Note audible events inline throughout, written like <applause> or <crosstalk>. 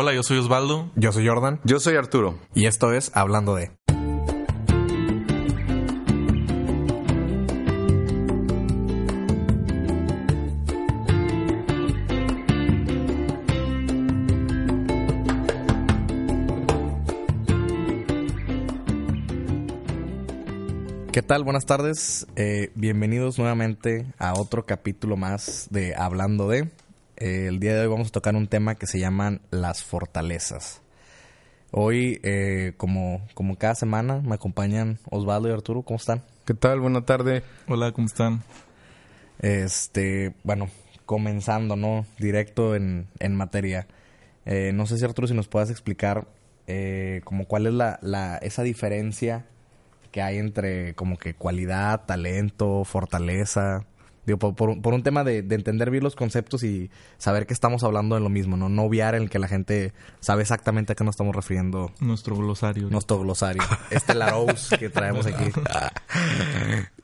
Hola, yo soy Osvaldo. Yo soy Jordan. Yo soy Arturo. Y esto es Hablando de. ¿Qué tal? Buenas tardes. Eh, bienvenidos nuevamente a otro capítulo más de Hablando de. Eh, el día de hoy vamos a tocar un tema que se llaman las fortalezas. Hoy, eh, como, como cada semana, me acompañan Osvaldo y Arturo. ¿Cómo están? ¿Qué tal? Buena tarde. Hola, ¿cómo están? Este, bueno, comenzando, ¿no? Directo en, en materia. Eh, no sé si Arturo, si nos puedas explicar eh, como cuál es la, la, esa diferencia que hay entre como que cualidad, talento, fortaleza. Digo, por, por, por un tema de, de, entender bien los conceptos y saber que estamos hablando de lo mismo, ¿no? No obviar en el que la gente sabe exactamente a qué nos estamos refiriendo. Nuestro glosario. Nuestro glosario. <laughs> este Larose que traemos aquí.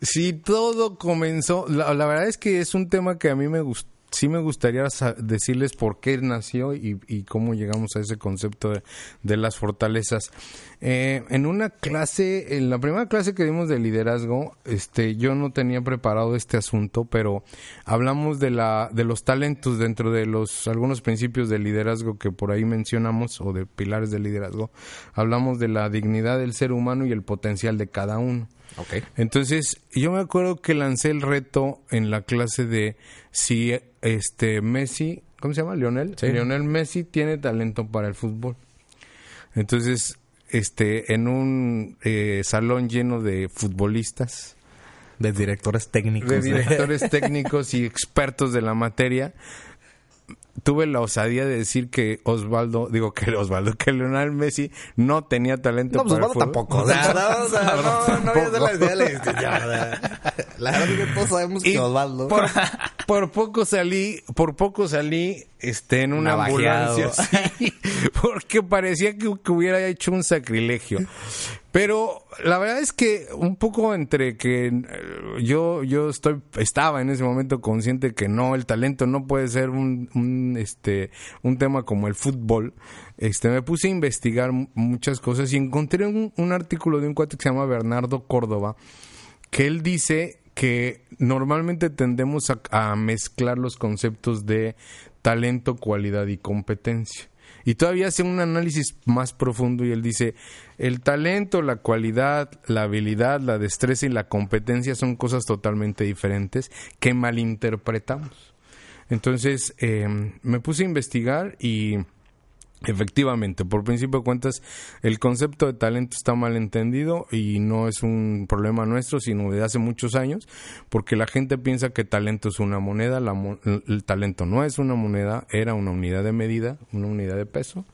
Sí, todo comenzó... La, la, verdad es que es un tema que a mí me gustó. Sí me gustaría decirles por qué nació y, cómo llegamos a ese concepto de, de las fortalezas. Eh, en una clase, en la primera clase que dimos de liderazgo, este, yo no tenía preparado este asunto, pero hablamos de la, de los talentos dentro de los algunos principios de liderazgo que por ahí mencionamos o de pilares de liderazgo. Hablamos de la dignidad del ser humano y el potencial de cada uno. Okay. Entonces, yo me acuerdo que lancé el reto en la clase de si este Messi, ¿cómo se llama? Lionel. Sí. Lionel Messi tiene talento para el fútbol. Entonces, este, en un eh, salón lleno de futbolistas, de directores técnicos, de directores técnicos y expertos de la materia, tuve la osadía de decir que Osvaldo, digo que Osvaldo, que Lionel Messi no tenía talento no, pues para Osvaldo el fútbol. tampoco. <laughs> O sea, no, no, no, no, la idea de la verdad es que todos sabemos que Osvaldo. Por, <laughs> por, poco salí, por poco salí este en una Navajeado. ambulancia, <laughs> sí, porque parecía que, que hubiera hecho un sacrilegio. Pero la verdad es que un poco entre que yo yo estoy estaba en ese momento consciente que no el talento no puede ser un, un este un tema como el fútbol. Este me puse a investigar muchas cosas y encontré un, un artículo de un cuate que se llama Bernardo Córdoba que él dice que normalmente tendemos a, a mezclar los conceptos de talento, cualidad y competencia. Y todavía hace un análisis más profundo y él dice, el talento, la cualidad, la habilidad, la destreza y la competencia son cosas totalmente diferentes que malinterpretamos. Entonces eh, me puse a investigar y efectivamente, por principio de cuentas, el concepto de talento está mal entendido y no es un problema nuestro, sino de hace muchos años, porque la gente piensa que talento es una moneda, la, el talento no es una moneda, era una unidad de medida, una unidad de peso.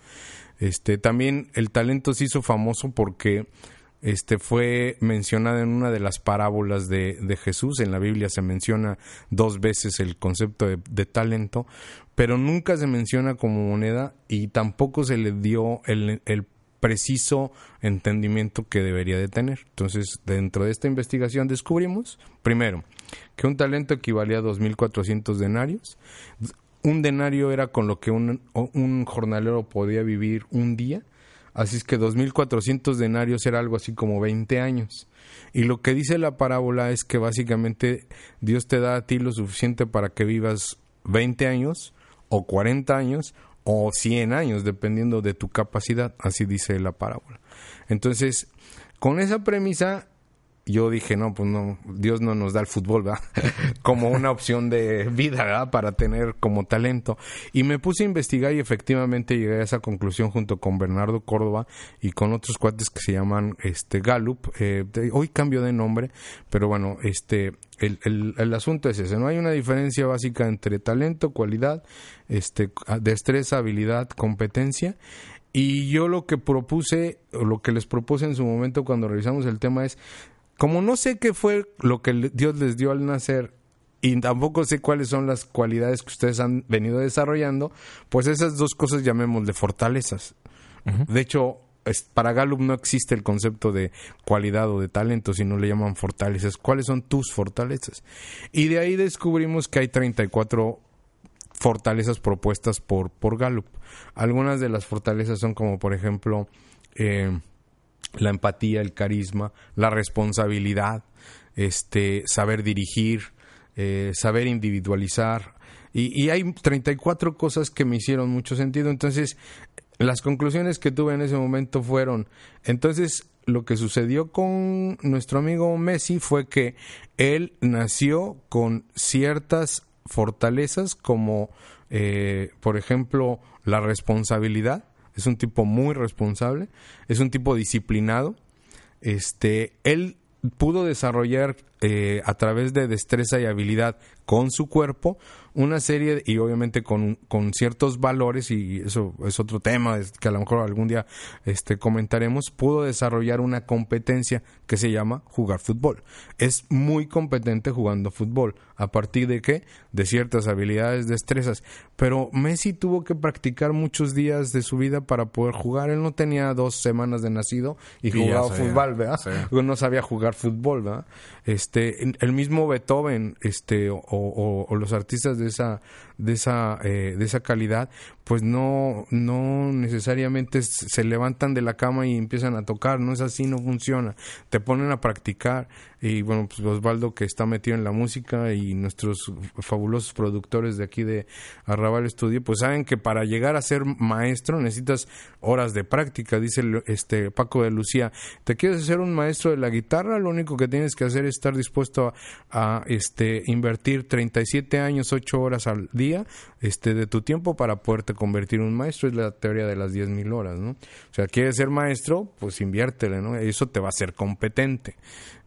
Este, también el talento se hizo famoso porque este fue mencionado en una de las parábolas de, de, Jesús. En la Biblia se menciona dos veces el concepto de, de, talento, pero nunca se menciona como moneda y tampoco se le dio el, el preciso entendimiento que debería de tener. Entonces, dentro de esta investigación descubrimos, primero, que un talento equivalía a 2.400 denarios. Un denario era con lo que un, un jornalero podía vivir un día. Así es que 2.400 denarios era algo así como 20 años. Y lo que dice la parábola es que básicamente Dios te da a ti lo suficiente para que vivas 20 años o 40 años o 100 años, dependiendo de tu capacidad. Así dice la parábola. Entonces, con esa premisa, yo dije, no, pues no, Dios no nos da el fútbol, ¿verdad? <laughs> como una opción de vida. Para tener como talento. Y me puse a investigar y efectivamente llegué a esa conclusión junto con Bernardo Córdoba y con otros cuates que se llaman este Gallup. Eh, hoy cambio de nombre, pero bueno, este el, el, el, asunto es ese, no hay una diferencia básica entre talento, cualidad, este, destreza, habilidad, competencia y yo lo que propuse, o lo que les propuse en su momento cuando revisamos el tema es, como no sé qué fue lo que Dios les dio al nacer y tampoco sé cuáles son las cualidades que ustedes han venido desarrollando, pues esas dos cosas llamémosle fortalezas. De hecho, para Gallup no existe el concepto de cualidad o de talento, sino le llaman fortalezas. ¿Cuáles son tus fortalezas? Y de ahí descubrimos que hay 34 fortalezas propuestas por, por Gallup. Algunas de las fortalezas son como, por ejemplo, eh, la empatía, el carisma, la responsabilidad, este, saber dirigir, eh, saber individualizar. Y, y, hay 34 cosas que me hicieron mucho sentido. Entonces, las conclusiones que tuve en ese momento fueron, entonces, lo que sucedió con nuestro amigo Messi fue que él nació con ciertas fortalezas como, eh, por ejemplo, la responsabilidad. Es un tipo muy responsable, es un tipo disciplinado. Este, él pudo desarrollar eh, a través de destreza y habilidad con su cuerpo una serie y obviamente con, con, ciertos valores y eso es otro tema que a lo mejor algún día este comentaremos pudo desarrollar una competencia que se llama jugar fútbol. Es muy competente jugando fútbol. A partir de qué de ciertas habilidades destrezas. Pero Messi tuvo que practicar muchos días de su vida para poder jugar. Él no tenía dos semanas de nacido y, jugaba fútbol verdad no sabía jugar fútbol verdad este el mismo Beethoven este o, o los artistas de esa de esa eh, de esa calidad pues no no necesariamente se levantan de la cama y empiezan a tocar no es así no funciona. Te ponen a practicar y bueno pues Osvaldo que está metido en la música y nuestros fabulosos productores de aquí de Arrabal Estudio pues saben que para llegar a ser maestro necesitas horas de práctica dice este Paco de Lucía te quieres ser un maestro de la guitarra lo único que tienes que hacer es estar dispuesto a, a este invertir 37 años 8 horas al día este, de tu tiempo para poderte convertir en un maestro. Es la teoría de las 10.000 horas, ¿no? O sea, quieres ser maestro, pues inviértele, ¿no? Eso te va a hacer competente.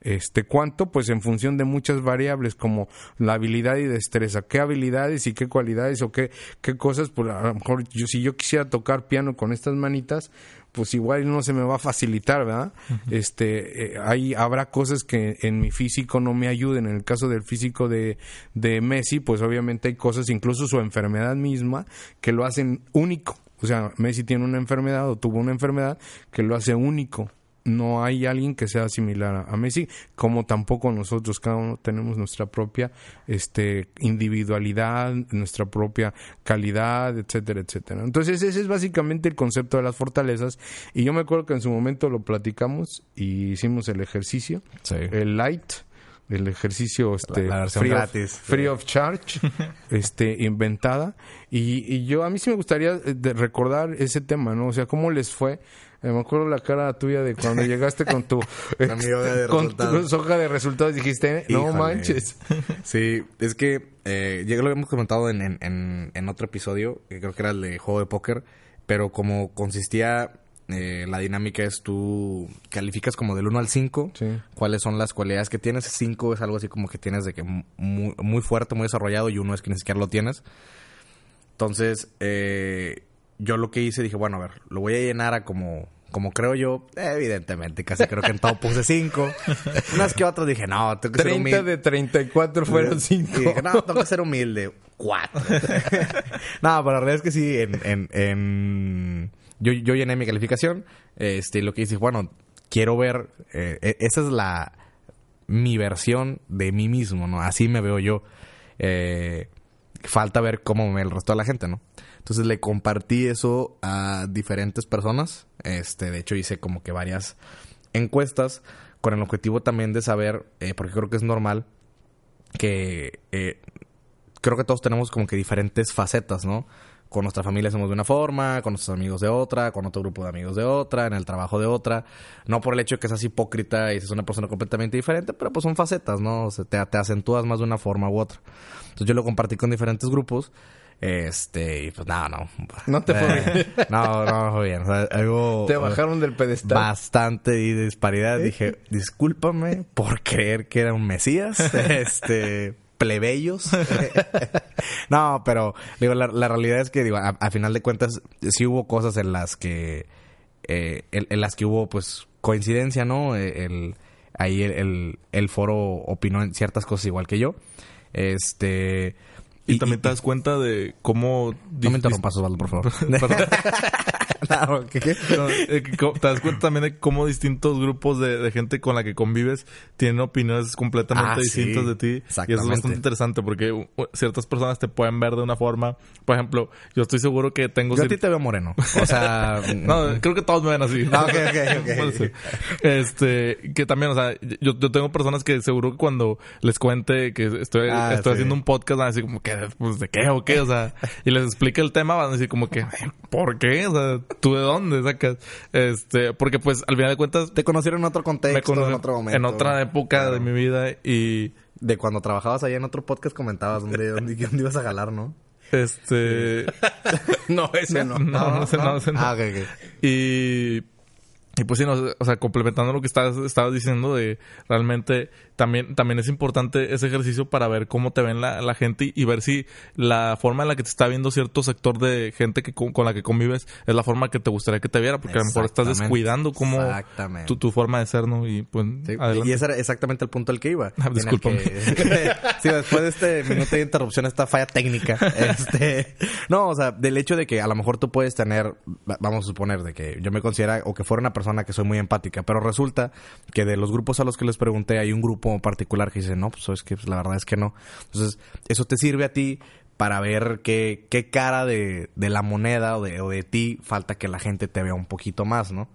Este, ¿cuánto? Pues en función de muchas variables como la habilidad y destreza. ¿Qué habilidades y qué cualidades o qué, qué cosas? Pues a lo mejor yo, si yo quisiera tocar piano con estas manitas, pues igual no se me va a facilitar, ¿verdad? Este, eh, habrá cosas que en mi físico no me ayuden. En el caso del físico de, de Messi, pues obviamente hay cosas, incluso su enfermedad misma, que lo hacen único. O sea, Messi tiene una enfermedad o tuvo una enfermedad que lo hace único no hay alguien que sea similar a, Messi, como tampoco nosotros, cada uno tenemos nuestra propia este, individualidad, nuestra propia calidad, etcétera, etcétera. Entonces ese es básicamente el concepto de las fortalezas. Y yo me acuerdo que en su momento lo platicamos y hicimos el ejercicio, el light, el ejercicio este free, gratis. Of, free of charge <laughs> este inventada. Y, y, yo a mí sí me gustaría eh, recordar ese tema no o sea cómo les fue eh, me acuerdo la cara tuya de cuando <laughs> llegaste con tu, con tu hoja de resultados. Dijiste, no manches. <laughs> Sí, es que eh, ya lo hemos comentado en, en, en, otro episodio, que creo que era el de juego de póker, pero como consistía eh, la dinámica es tú calificas como del 1 al 5 cuáles son las cualidades que tienes. 5 es algo así como que tienes de que muy, muy fuerte, muy desarrollado y uno es que ni siquiera lo tienes. Entonces, eh, yo lo que hice, dije, bueno, a ver, lo voy a llenar a como, como creo yo, evidentemente, casi creo que en todo puse 5. <laughs> Unas que otras dije, no, tengo que ser humilde. 30 de 34 fueron 5. Y dije, no, tengo que ser humilde. 4. <laughs> no, pero la verdad es que sí, en, en, en... Yo, yo llené mi calificación, este, lo que hice, bueno, quiero ver, eh, e, esa es la, mi versión de mí mismo, ¿no? Así me veo yo. Eh, falta ver cómo me el resto de la gente, ¿no? Entonces le compartí eso a diferentes personas. Este, de hecho, hice como que varias encuestas con el objetivo también de saber, eh, porque creo que es normal que eh, creo que todos tenemos como que diferentes facetas, ¿no? con nuestra familia somos de una forma, con nuestros amigos de otra, con otro grupo de amigos de otra, en el trabajo de otra. No por el hecho de que seas hipócrita y seas una persona completamente diferente, pero pues son facetas, ¿no? O sea, te, te acentúas más de una forma u otra. Entonces yo lo compartí con diferentes grupos. Este, y pues nada, no. No te fue Eh, No, no me fue bien. O sea, algo. <laughs> Te bajaron del pedestal. Bastante disparidad. Dije, discúlpame por creer que era un mesías. <laughs> Este, plebeyos. <laughs> no, pero digo, la, la realidad es que, digo, a, a final de cuentas, sí hubo cosas en las que, eh, en, en las que hubo, pues, coincidencia, ¿no? Eh, El, ahí el, el, el foro opinó en ciertas cosas igual que yo. Este. Y, también te das cuenta de cómo... No me interrumpas, Osvaldo, por favor. <laughs> <laughs> <laughs> No, ¿qué, qué? No, eh, te das cuenta también de cómo distintos grupos de, de gente con la que convives tienen opiniones completamente Ah, sí. distintas de ti. Y eso es bastante interesante porque ciertas personas te pueden ver de una forma. Por ejemplo, yo estoy seguro que tengo... Yo a ti te veo moreno. O sea... <laughs> No, creo que todos me ven así. Ah, ok, ok, ok. <laughs> Puede ser. Este, que también, o sea, yo, yo tengo personas que seguro que cuando les cuente que estoy, Ah, estoy sí. haciendo un podcast van a decir como que, pues, ¿de qué o qué? O sea, y les explica el tema, van a decir como que, ¿por qué? O sea, ¿tú de dónde sacas? Este, porque pues, al final de cuentas, Te conocieron en otro contexto, en otro momento. en otra época de mi vida y, De cuando trabajabas allá en otro podcast comentabas dónde, dónde, <laughs> dónde ibas a jalar, ¿no? este, <laughs> <laughs> No, ese no. no, no no, sé, no. Ah, ok, ok. Y, y pues sí, no, o sea, complementando lo que estabas, estabas diciendo de realmente también, también es importante ese ejercicio para ver cómo te ven la, la gente y, y ver si la forma en la que te está viendo cierto sector de gente que con, con la que convives es la forma que te gustaría que te viera, porque a lo mejor estás descuidando como tu, tu forma de ser, ¿no? Y pues, Sí, y ese era exactamente el punto al que iba. Ah, discúlpame. que- <laughs> sí, después de este minuto de interrupción, esta falla técnica. <laughs> Este, no, o sea, del hecho de que a lo mejor tú puedes tener, va- vamos a suponer, de que yo me considera o que fuera una persona que soy muy empática, pero resulta que de los grupos a los que les pregunté hay un grupo particular que dice, no, pues es que pues, la verdad es que no. Entonces, eso te sirve a ti para ver qué, qué cara de, de la moneda o de, o de ti falta que la gente te vea un poquito más, ¿no?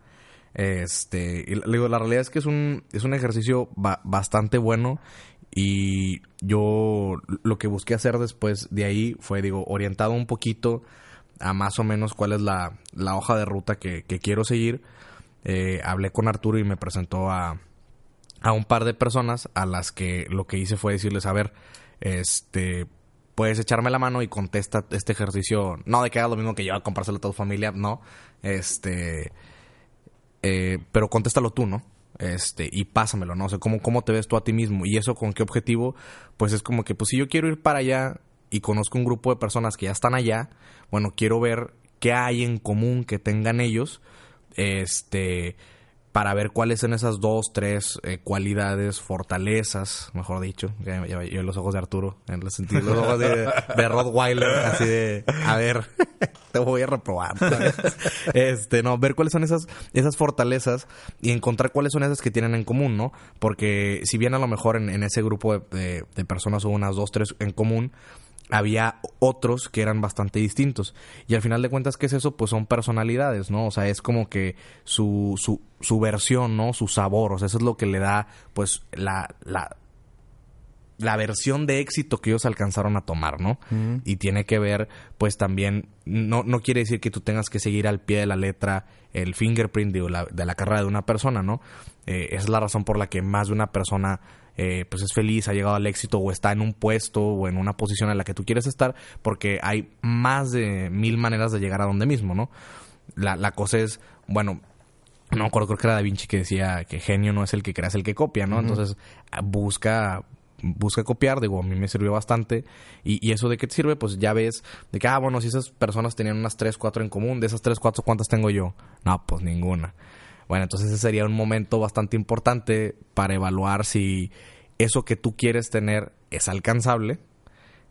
Este, y digo, la realidad es que es un, es un ejercicio ba- bastante bueno y yo lo que busqué hacer después de ahí fue, digo, orientado un poquito a más o menos cuál es la, la hoja de ruta que, que quiero seguir. Eh, hablé con Arturo y me presentó a, a un par de personas a las que lo que hice fue decirles, a ver, este, puedes echarme la mano y contesta este ejercicio, no de que hagas lo mismo que yo, a comprárselo a tu familia, no, este, eh, pero contéstalo tú, ¿no? Este, y pásamelo, ¿no? O sea, ¿cómo, ¿cómo te ves tú a ti mismo? Y eso con qué objetivo, pues es como que, pues si yo quiero ir para allá y conozco un grupo de personas que ya están allá, bueno, quiero ver qué hay en común que tengan ellos, este, para ver cuáles son esas dos, tres eh, cualidades, fortalezas, mejor dicho, ya, ya- yo los ojos de Arturo, en el sentido, los ojos de, de Rottweiler, así de, a ver, <laughs> te voy a reprobar. Este, no, ver cuáles son esas, esas fortalezas y encontrar cuáles son esas que tienen en común, ¿no? Porque si bien a lo mejor en, ese grupo de, de- de personas hubo unas dos, tres en común, había otros que eran bastante distintos. Y al final de cuentas, ¿qué es eso? Pues son personalidades, ¿no? O sea, es como que su, su, su versión, ¿no? Su sabor, o sea, eso es lo que le da, pues, la, la, la versión de éxito que ellos alcanzaron a tomar, ¿no? Y tiene que ver, pues también, no, no quiere decir que tú tengas que seguir al pie de la letra el fingerprint de la, de la carrera de una persona, ¿no? Eh, esa es la razón por la que más de una persona eh, pues es feliz, ha llegado al éxito o está en un puesto o en una posición en la que tú quieres estar, porque hay más de mil maneras de llegar a donde mismo, ¿no? La, la cosa es, bueno, no me acuerdo, creo que era Da Vinci que decía que genio no es el que crea, es el que copia, ¿no? Entonces, busca busca copiar, digo, a mí me sirvió bastante. Y, y eso de qué te sirve, pues ya ves, de que, ah, bueno, si esas personas tenían unas 3, 4 en común, de esas 3, 4, ¿cuántas tengo yo? No, pues ninguna. Bueno, entonces ese sería un momento bastante importante para evaluar si eso que tú quieres tener es alcanzable.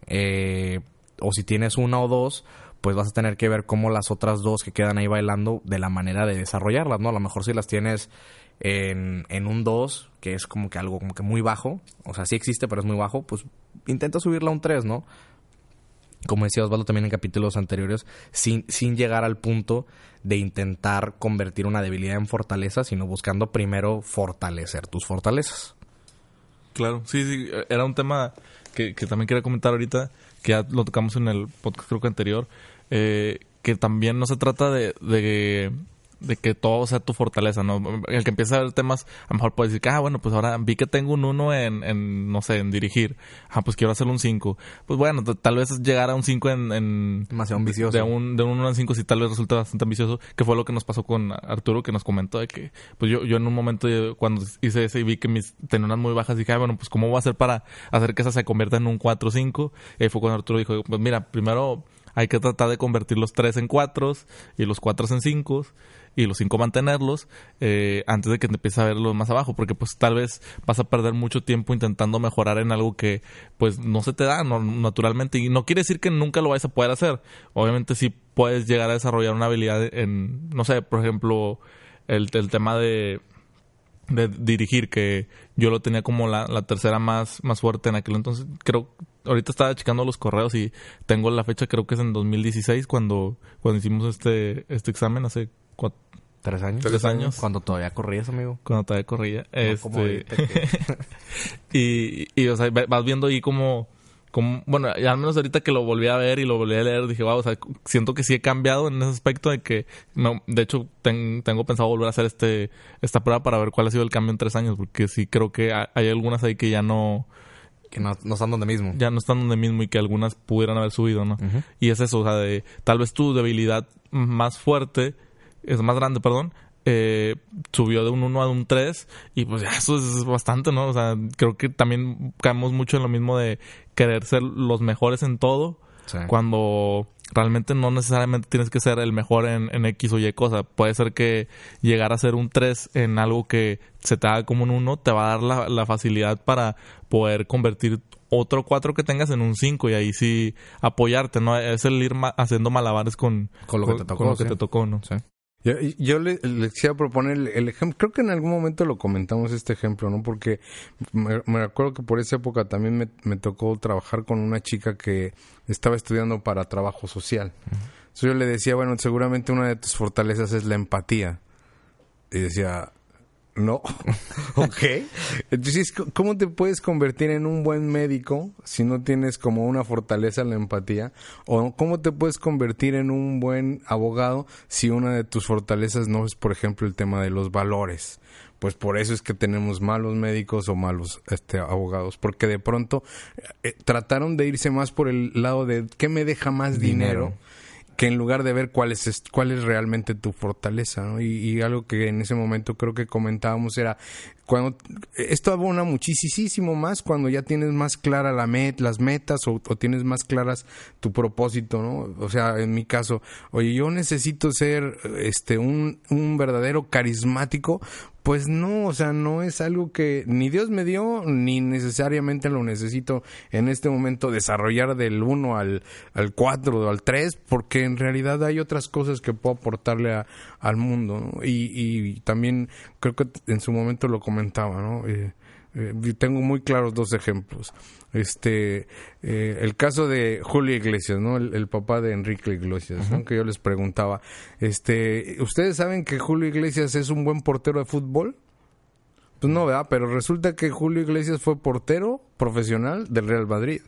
eh, o si tienes una o dos, pues vas a tener que ver cómo las otras dos que quedan ahí bailando de la manera de desarrollarlas, ¿no? A lo mejor si las tienes en, en un 2, que es como que algo como que muy bajo, o sea, sí existe, pero es muy bajo, pues intenta subirla a un 3, ¿no? Como decía Osvaldo también en capítulos anteriores, sin, sin llegar al punto de intentar convertir una debilidad en fortaleza, sino buscando primero fortalecer tus fortalezas. Claro, sí, sí, era un tema que, que también quería comentar ahorita, que ya lo tocamos en el podcast creo que anterior, eh, que también no se trata de, de, de que todo sea tu fortaleza, ¿no? El que empieza a ver temas, a lo mejor puede decir que, ah, bueno, pues ahora vi que tengo un 1 en, en, no sé, en dirigir. Ah, pues quiero hacer un 5. Pues bueno, tal vez llegar a un 5 en... en Demasiado ambicioso. De un, de un 1 en 5 sí tal vez resulta bastante ambicioso, que fue lo que nos pasó con Arturo, que nos comentó de que, pues yo, yo en un momento cuando hice ese y vi que mis tenía unas muy bajas, dije, ah, bueno, pues cómo voy a hacer para hacer que esa se convierta en un 4 5. Y ahí fue cuando Arturo dijo, pues mira, primero hay que tratar de convertir los 3 en 4 y los 4 en 5 y los 5 mantenerlos eh, antes de que te empieces a verlos más abajo, porque pues tal vez vas a perder mucho tiempo intentando mejorar en algo que pues no se te da naturalmente y no quiere decir que nunca lo vayas a poder hacer. Obviamente sí puedes llegar a desarrollar una habilidad en, no sé, por ejemplo, el, el tema de de dirigir que yo lo tenía como la, la tercera más, más fuerte en aquel entonces creo ahorita estaba checando los correos y tengo la fecha creo que es en 2016 cuando cuando hicimos este este examen hace cua- ¿Tres años? Tres años. Cuando todavía corrías, amigo. cuando todavía corría No este <laughs> y, y o sea vas viendo ahí como como bueno y al menos ahorita que lo volví a ver y lo volví a leer dije wow o sea siento que sí he cambiado en ese aspecto de que me- de hecho ten- tengo pensado volver a hacer este esta prueba para ver cuál ha sido el cambio en tres años porque sí creo que ha- hay algunas ahí que ya no que no, no están donde mismo. ya no están donde mismo y que algunas pudieran haber subido, ¿no? Y es eso, o sea, de tal vez tu debilidad más fuerte, es más grande, perdón, eh, subió de un 1 a un 3 y pues ya eso es bastante, ¿no? O sea, creo que también caemos mucho en lo mismo de querer ser los mejores en todo Sí. cuando realmente no necesariamente tienes que ser el mejor en, en X o Y cosa. Puede ser que llegar a ser un 3 en algo que se te haga como un 1 te va a dar la, la facilidad para poder convertir otro 4 que tengas en un 5 y ahí sí apoyarte, ¿no? Es el ir ma- haciendo malabares con, Con lo que te tocó, con lo que sí. te tocó, ¿no? Sí. Yo, yo le, quisiera proponer el, el ejemplo, creo que en algún momento lo comentamos este ejemplo, ¿no? Porque me, acuerdo que por esa época también me, me tocó trabajar con una chica que estaba estudiando para trabajo social. Entonces yo le decía, bueno, seguramente una de tus fortalezas es la empatía. Y decía, no. <laughs> ok. Entonces, ¿cómo te puedes convertir en un buen médico si no tienes como una fortaleza la empatía? ¿O cómo te puedes convertir en un buen abogado si una de tus fortalezas no es, por ejemplo, el tema de los valores? Pues por eso es que tenemos malos médicos o malos este, abogados, porque de pronto eh, trataron de irse más por el lado de qué me deja más dinero Dinero. Que en lugar de ver cuál es, cuál es realmente tu fortaleza, ¿no? Y, y algo que en ese momento creo que comentábamos era cuando esto abona muchísimo más cuando ya tienes más clara la met, las metas o, o tienes más claras tu propósito, ¿no? O sea, en mi caso, oye, yo necesito ser este un, un verdadero carismático, pues no, o sea, no es algo que ni Dios me dio, ni necesariamente lo necesito en este momento desarrollar del 1 al, al 4 o al 3, porque en realidad hay otras cosas que puedo aportarle al mundo, ¿no? Y, y también creo que en su momento lo comentaba, ¿no? Eh, eh, tengo muy claros dos ejemplos. Este, eh, el caso de Julio Iglesias, ¿no? El, el papá de Enrique Iglesias, ¿no? Que yo les preguntaba, este, ¿ustedes saben que Julio Iglesias es un buen portero de fútbol? Pues no, ¿verdad? Pero resulta que Julio Iglesias fue portero profesional del Real Madrid.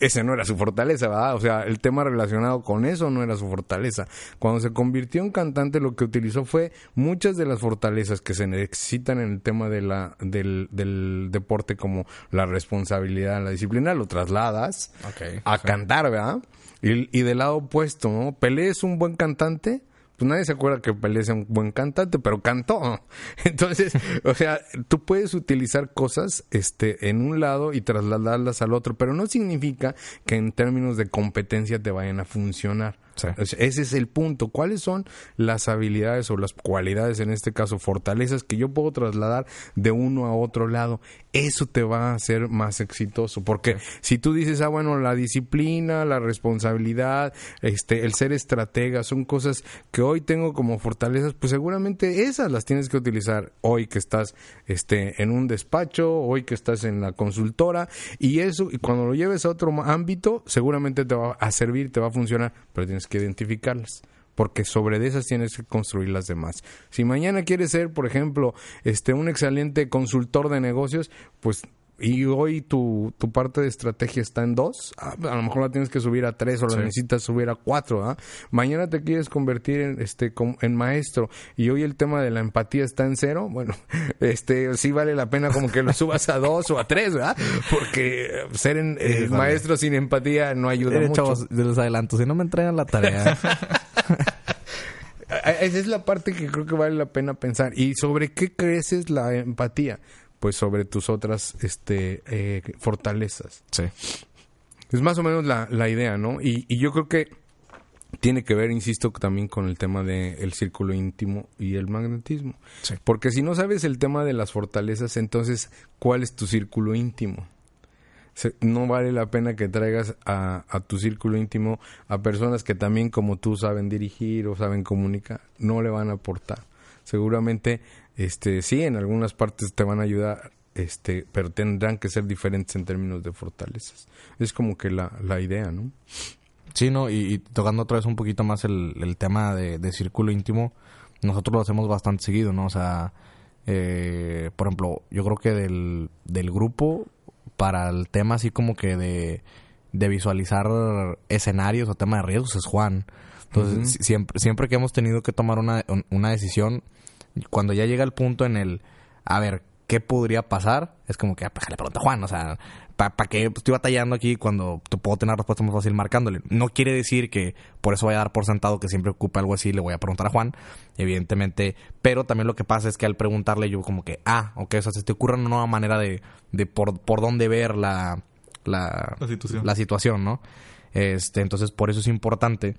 Ese no era su fortaleza, ¿verdad? O sea, el tema relacionado con eso no era su fortaleza. Cuando se convirtió en cantante, lo que utilizó fue muchas de las fortalezas que se necesitan en el tema de la, del, del deporte, como la responsabilidad, la disciplina, lo trasladas a cantar, ¿verdad? Y, y del lado opuesto, ¿no? Pelé es un buen cantante. Pues nadie se acuerda que Pelé es un buen cantante, pero cantó. <laughs> Entonces, o sea, tú puedes utilizar cosas este, en un lado y trasladarlas al otro, pero no significa que en términos de competencia te vayan a funcionar. Sí. Ese es el punto. ¿Cuáles son las habilidades o las cualidades, en este caso fortalezas, que yo puedo trasladar de uno a otro lado? Eso te va a hacer más exitoso. Porque si tú dices, ah, bueno, la disciplina, la responsabilidad, este, el ser estratega, son cosas que hoy tengo como fortalezas, pues seguramente esas las tienes que utilizar hoy que estás este, en un despacho, hoy que estás en la consultora, y eso, y cuando lo lleves a otro ámbito, seguramente te va a servir, te va a funcionar, pero tienes que identificarlas porque sobre esas tienes que construir las demás. Si mañana quieres ser, por ejemplo, este un excelente consultor de negocios, pues y hoy tu, tu parte de estrategia está en dos, ah, a lo mejor la tienes que subir a tres o la necesitas subir a cuatro. ¿ah? Mañana te quieres convertir en, este, en maestro y hoy el tema de la empatía está en cero. Bueno, <laughs> este sí vale la pena como que lo subas a dos o a tres, ¿verdad? Porque ser en, eh, maestro sin empatía no ayuda mucho. Chavos, les adelanto, si no me entregan la tarea. <laughs> <laughs> Esa es la parte que creo que vale la pena pensar. ¿Y sobre qué creces la empatía? Pues sobre tus otras este, eh, fortalezas. Sí. Es más o menos la, la idea, ¿no? Y, y, yo creo que tiene que ver, insisto, también con el tema del círculo íntimo y el magnetismo. Sí. Porque si no sabes el tema de las fortalezas, entonces, ¿cuál es tu círculo íntimo? no vale la pena que traigas a, a, tu círculo íntimo a personas que también como tú saben dirigir o saben comunicar, no le van a aportar. Seguramente, este, sí, en algunas partes te van a ayudar, este, pero tendrán que ser diferentes en términos de fortalezas. Es como que la, la idea, ¿no? Sí, no, y, tocando otra vez un poquito más el, el tema de, de, círculo íntimo, nosotros lo hacemos bastante seguido, ¿no? O sea, eh, por ejemplo, yo creo que del, del grupo para el tema así como que de, de visualizar escenarios o tema de riesgos es Juan. Entonces, siempre, siempre que hemos tenido que tomar una, una decisión, cuando ya llega el punto en el, a ver, ¿qué podría pasar? Es como que, ah, pues, le pregunta a Juan, o sea, ¿para pa qué estoy batallando aquí cuando te puedo tener respuesta más fácil marcándole? No quiere decir que por eso voy a dar por sentado que siempre ocupe algo así, le voy a preguntar a Juan, evidentemente, pero también lo que pasa es que al preguntarle yo como que, ah, ok, o sea, se te ocurre una nueva manera de, de por, por dónde ver la, la, la situación. la situación, ¿no? Este, entonces, por eso es importante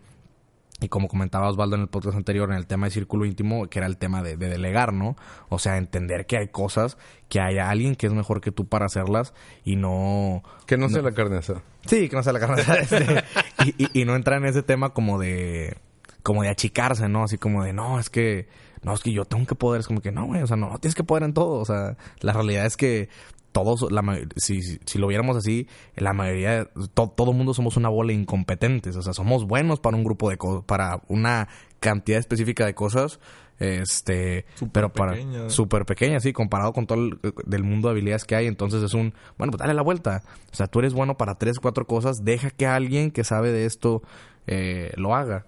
y como comentaba Osvaldo en el podcast anterior, en el tema de círculo íntimo, que era el tema de, de, delegar, ¿no? O sea, entender que hay cosas, que hay alguien que es mejor que tú para hacerlas y no... Que no, no sea la carne asada. Sí, que no sea la carne asada. <laughs> Este, y, y, y, no entrar en ese tema como de... Como de achicarse, ¿no? Así como de, no, es que... No, es que yo tengo que poder. Es como que, no, güey, o sea, no, no tienes que poder en todo. O sea, la realidad es que todos, la, si, si, lo viéramos así, la mayoría, to, todo mundo somos una bola de incompetentes. O sea, somos buenos para un grupo de cosas, para una cantidad específica de cosas, este, super pero para súper pequeña, sí, comparado con todo el del mundo de habilidades que hay. Entonces es un, bueno, pues dale la vuelta. O sea, tú eres bueno para tres, cuatro cosas, deja que alguien que sabe de esto eh, lo haga.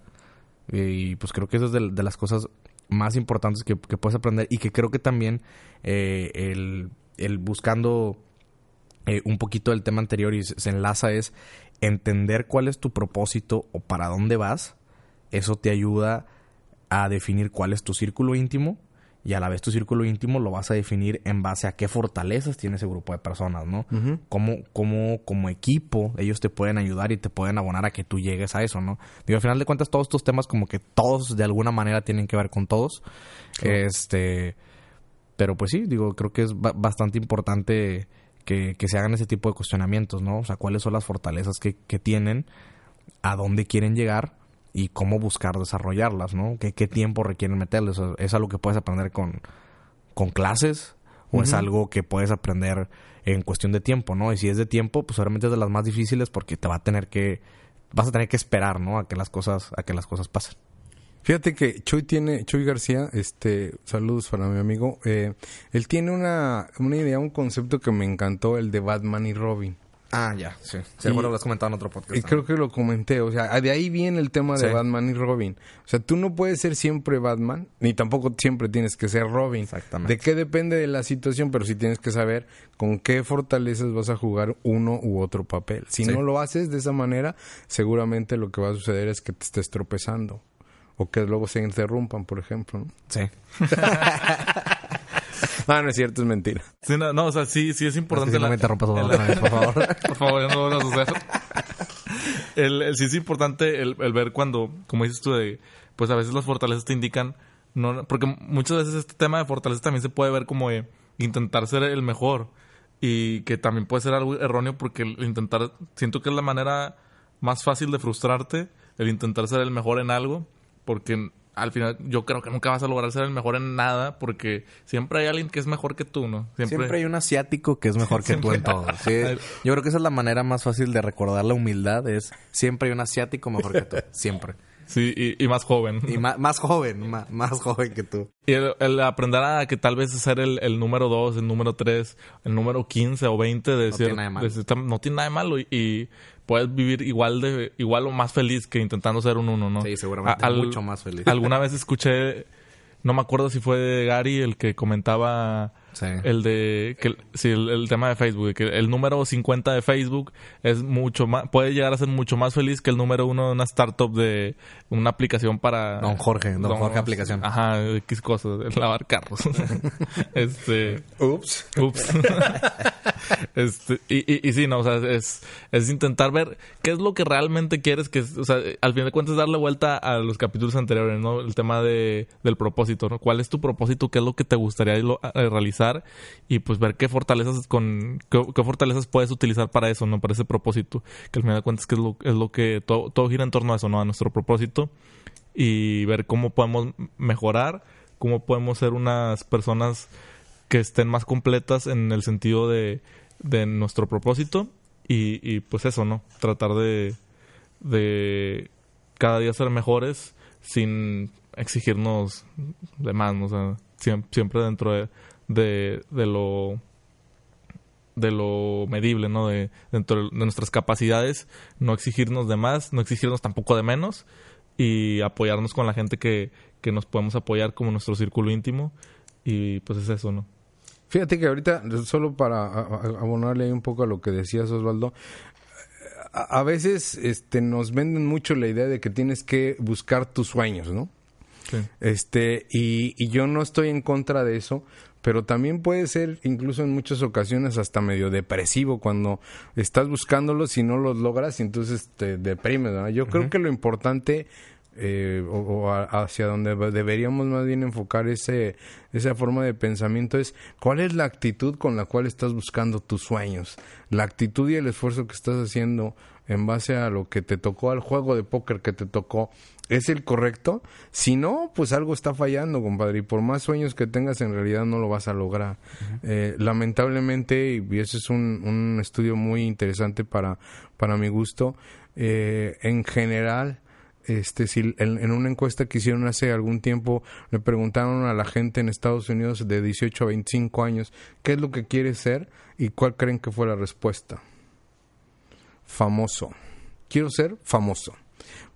Y pues creo que eso es de, de las cosas más importantes que, que, puedes aprender y que creo que también eh, el el buscando eh, un poquito del tema anterior y se, se, enlaza es entender cuál es tu propósito o para dónde vas. Eso te ayuda a definir cuál es tu círculo íntimo y a la vez tu círculo íntimo lo vas a definir en base a qué fortalezas tiene ese grupo de personas, ¿no? Uh -huh. Cómo, cómo, como equipo ellos te pueden ayudar y te pueden abonar a que tú llegues a eso, ¿no? Digo, al final de cuentas todos estos temas como que todos de alguna manera tienen que ver con todos. Claro. Este pero pues sí, digo, creo que es bastante importante que, que, se hagan ese tipo de cuestionamientos, ¿no? O sea, cuáles son las fortalezas que, que tienen, a dónde quieren llegar y cómo buscar desarrollarlas, ¿no? ¿Qué, qué tiempo requieren meterles? O sea, ¿Es algo que puedes aprender con, con clases o uh -huh. es algo que puedes aprender en cuestión de tiempo, ¿no? Y si es de tiempo, pues obviamente es de las más difíciles porque te va a tener que vas a tener que esperar, ¿no? A que las cosas a que las cosas pasen. Fíjate que Chuy tiene, Chuy García, este, saludos para mi amigo, eh, él tiene una, una idea, un concepto que me encantó, el de Batman y Robin. Ah, ya, sí. Seguro lo has comentado en otro podcast. Y creo que lo comenté, o sea, de ahí viene el tema de sí. Batman y Robin. O sea, tú no puedes ser siempre Batman, ni tampoco siempre tienes que ser Robin. Exactamente. ¿De qué depende de la situación? Pero sí tienes que saber con qué fortalezas vas a jugar uno u otro papel. Si sí. no lo haces de esa manera, seguramente lo que va a suceder es que te estés tropezando o que luego se interrumpan, por ejemplo. ¿no? Sí. <laughs> ah, no es cierto, es mentira. Sí, no, no, o sea, sí, sí es importante. Es que si no me interrumpas otra vez, por favor. <laughs> por favor, ya no lo a hacer. El, el, sí es importante el, el, ver cuando, como dices tú, de, pues a veces las fortalezas te indican, no, porque muchas veces este tema de fortalezas también se puede ver como de intentar ser el mejor y que también puede ser algo erróneo porque el intentar, siento que es la manera más fácil de frustrarte, el intentar ser el mejor en algo porque al final yo creo que nunca vas a lograr ser el mejor en nada porque siempre hay alguien que es mejor que tú, ¿no? Siempre, siempre hay un asiático que es mejor <laughs> que tú en todo. ¿sí? Yo creo que esa es la manera más fácil de recordar la humildad, es siempre hay un asiático mejor que tú, <laughs> siempre. Sí, y, y más joven. Y ma- más joven, ma- más joven que tú. Y el, el aprender a que tal vez ser el, el número 2, el número 3, el número 15 o 20 de No ser- tiene nada de malo. de no tiene nada de malo y, y puedes vivir igual de igual o más feliz que intentando ser un uno, ¿no? Sí, seguramente al- mucho más feliz. Alguna vez escuché, no me acuerdo si fue de Gary el que comentaba Sí. el de que el- sí, el, el tema de Facebook, que el número 50 de Facebook es mucho más puede llegar a ser mucho más feliz que el número uno de una startup de una aplicación para Don Jorge, Don Jorge aplicación. Ajá, X cosas, lavar carros. <laughs> este, Ups. ups. <laughs> este, y, y, y sí, no, o sea, es, es intentar ver qué es lo que realmente quieres que, o sea, al fin de cuentas darle vuelta a los capítulos anteriores, ¿no? El tema de, del propósito, ¿no? ¿Cuál es tu propósito? ¿Qué es lo que te gustaría lo- eh, Y pues ver qué fortalezas con, qué, fortalezas puedes utilizar para eso, ¿no? Para ese propósito. Que al final de cuentas que es lo, es lo que todo, todo gira en torno a eso, ¿no? A nuestro propósito. Y ver cómo podemos mejorar, cómo podemos ser unas personas que estén más completas en el sentido de, de nuestro propósito y, pues eso, ¿no? Tratar de, de cada día ser mejores sin exigirnos de más, ¿no? Siempre dentro de, de, de lo de lo medible, ¿no? De, dentro de nuestras capacidades, no exigirnos de más, no exigirnos tampoco de menos y apoyarnos con la gente que, que nos podemos apoyar como nuestro círculo íntimo y pues es eso, ¿no? Fíjate que ahorita, solo para abonarle ahí un poco a lo que decías, Osvaldo, a, a veces este, nos venden mucho la idea de que tienes que buscar tus sueños, ¿no? Sí. Este, y, y yo no estoy en contra de eso, pero también puede ser, incluso en muchas ocasiones, hasta medio depresivo cuando estás buscándolos y no los logras y entonces te deprimes. Yo creo que lo importante, eh, o, o a- hacia donde deberíamos más bien enfocar ese, esa forma de pensamiento es cuál es la actitud con la cual estás buscando tus sueños, la actitud y el esfuerzo que estás haciendo en base a lo que te tocó, al juego de póker que te tocó, ¿es el correcto? Si no, pues algo está fallando, compadre. Y por más sueños que tengas, en realidad no lo vas a lograr. Eh, lamentablemente, y ese es un, un estudio muy interesante para, para mi gusto, eh, en general, este, si en, en una encuesta que hicieron hace algún tiempo, le preguntaron a la gente en Estados Unidos de 18 a 25 años, ¿qué es lo que quiere ser? ¿Y cuál creen que fue la respuesta? Famoso. Quiero ser famoso.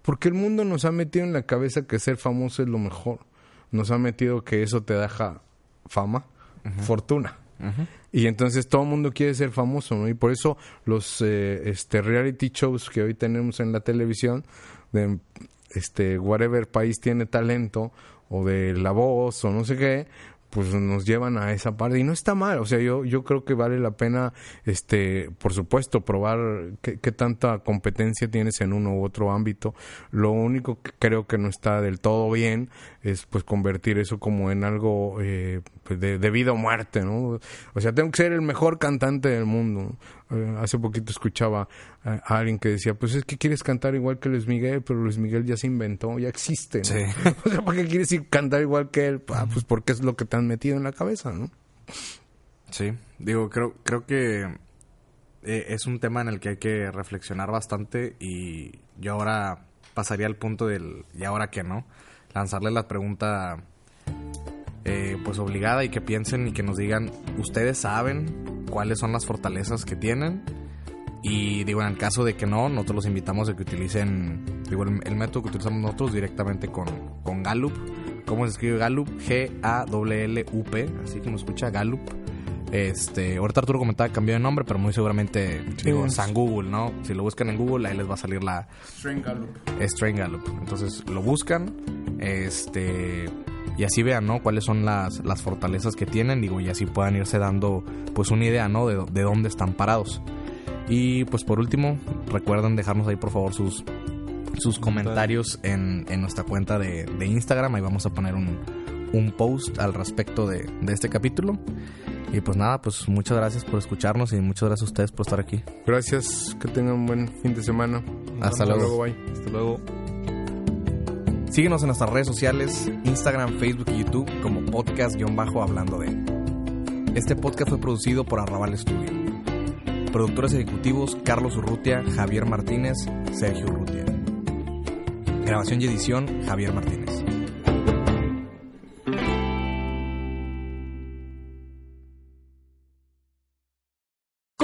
Porque el mundo nos ha metido en la cabeza que ser famoso es lo mejor. Nos ha metido que eso te deja fama, fortuna. Y entonces todo el mundo quiere ser famoso, ¿no? Y por eso los eh, este reality shows que hoy tenemos en la televisión de este whatever país tiene talento o de la voz o no sé qué, pues nos llevan a esa parte y no está mal, o sea, yo yo creo que vale la pena este, por supuesto, probar qué, qué tanta competencia tienes en uno u otro ámbito. Lo único que creo que no está del todo bien es pues convertir eso como en algo eh, pues, de, de vida o muerte, ¿no? O sea, tengo que ser el mejor cantante del mundo. Eh, hace poquito escuchaba a, a alguien que decía, pues es que quieres cantar igual que Luis Miguel, pero Luis Miguel ya se inventó, ya existe, ¿no? Sí. <laughs> o sea, ¿para qué quieres ir cantar igual que él? Ah, pues porque es lo que te han metido en la cabeza, ¿no? Sí, digo, creo, creo que eh, es un tema en el que hay que reflexionar bastante y yo ahora pasaría al punto del ¿y ahora qué no? Lanzarle la pregunta eh, pues obligada y que piensen y que nos digan, ¿ustedes saben cuáles son las fortalezas que tienen? Y digo, en el caso de que no, nosotros los invitamos a que utilicen, digo, el, el método que utilizamos nosotros directamente con, con Gallup. ¿Cómo se escribe Gallup? G-A-L-L-U-P, así que nos escucha Gallup. Este, ahorita Arturo comentaba que cambió de nombre, pero muy seguramente, digo, San Google, ¿no? Si lo buscan en Google, ahí les va a salir la Strain Gallup. Entonces lo buscan, este, y así vean, ¿no? Cuáles son las, las fortalezas que tienen, digo, y así puedan irse dando, pues, una idea, ¿no? De, de dónde están parados. Y pues por último, recuerden dejarnos ahí por favor sus, sus comentarios en, en nuestra cuenta de, de Instagram. Ahí vamos a poner un, un post al respecto de, de este capítulo. Y pues nada, pues muchas gracias por escucharnos y muchas gracias a ustedes por estar aquí. Gracias, que tengan un buen fin de semana. Hasta luego. bye. Hasta luego. Síguenos en nuestras redes sociales, Instagram, Facebook y YouTube como podcast-hablando de. Este podcast fue producido por Arrabal Studio. Productores ejecutivos Carlos Urrutia, Javier Martínez, Sergio Urrutia. Grabación y edición Javier Martínez.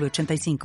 906985.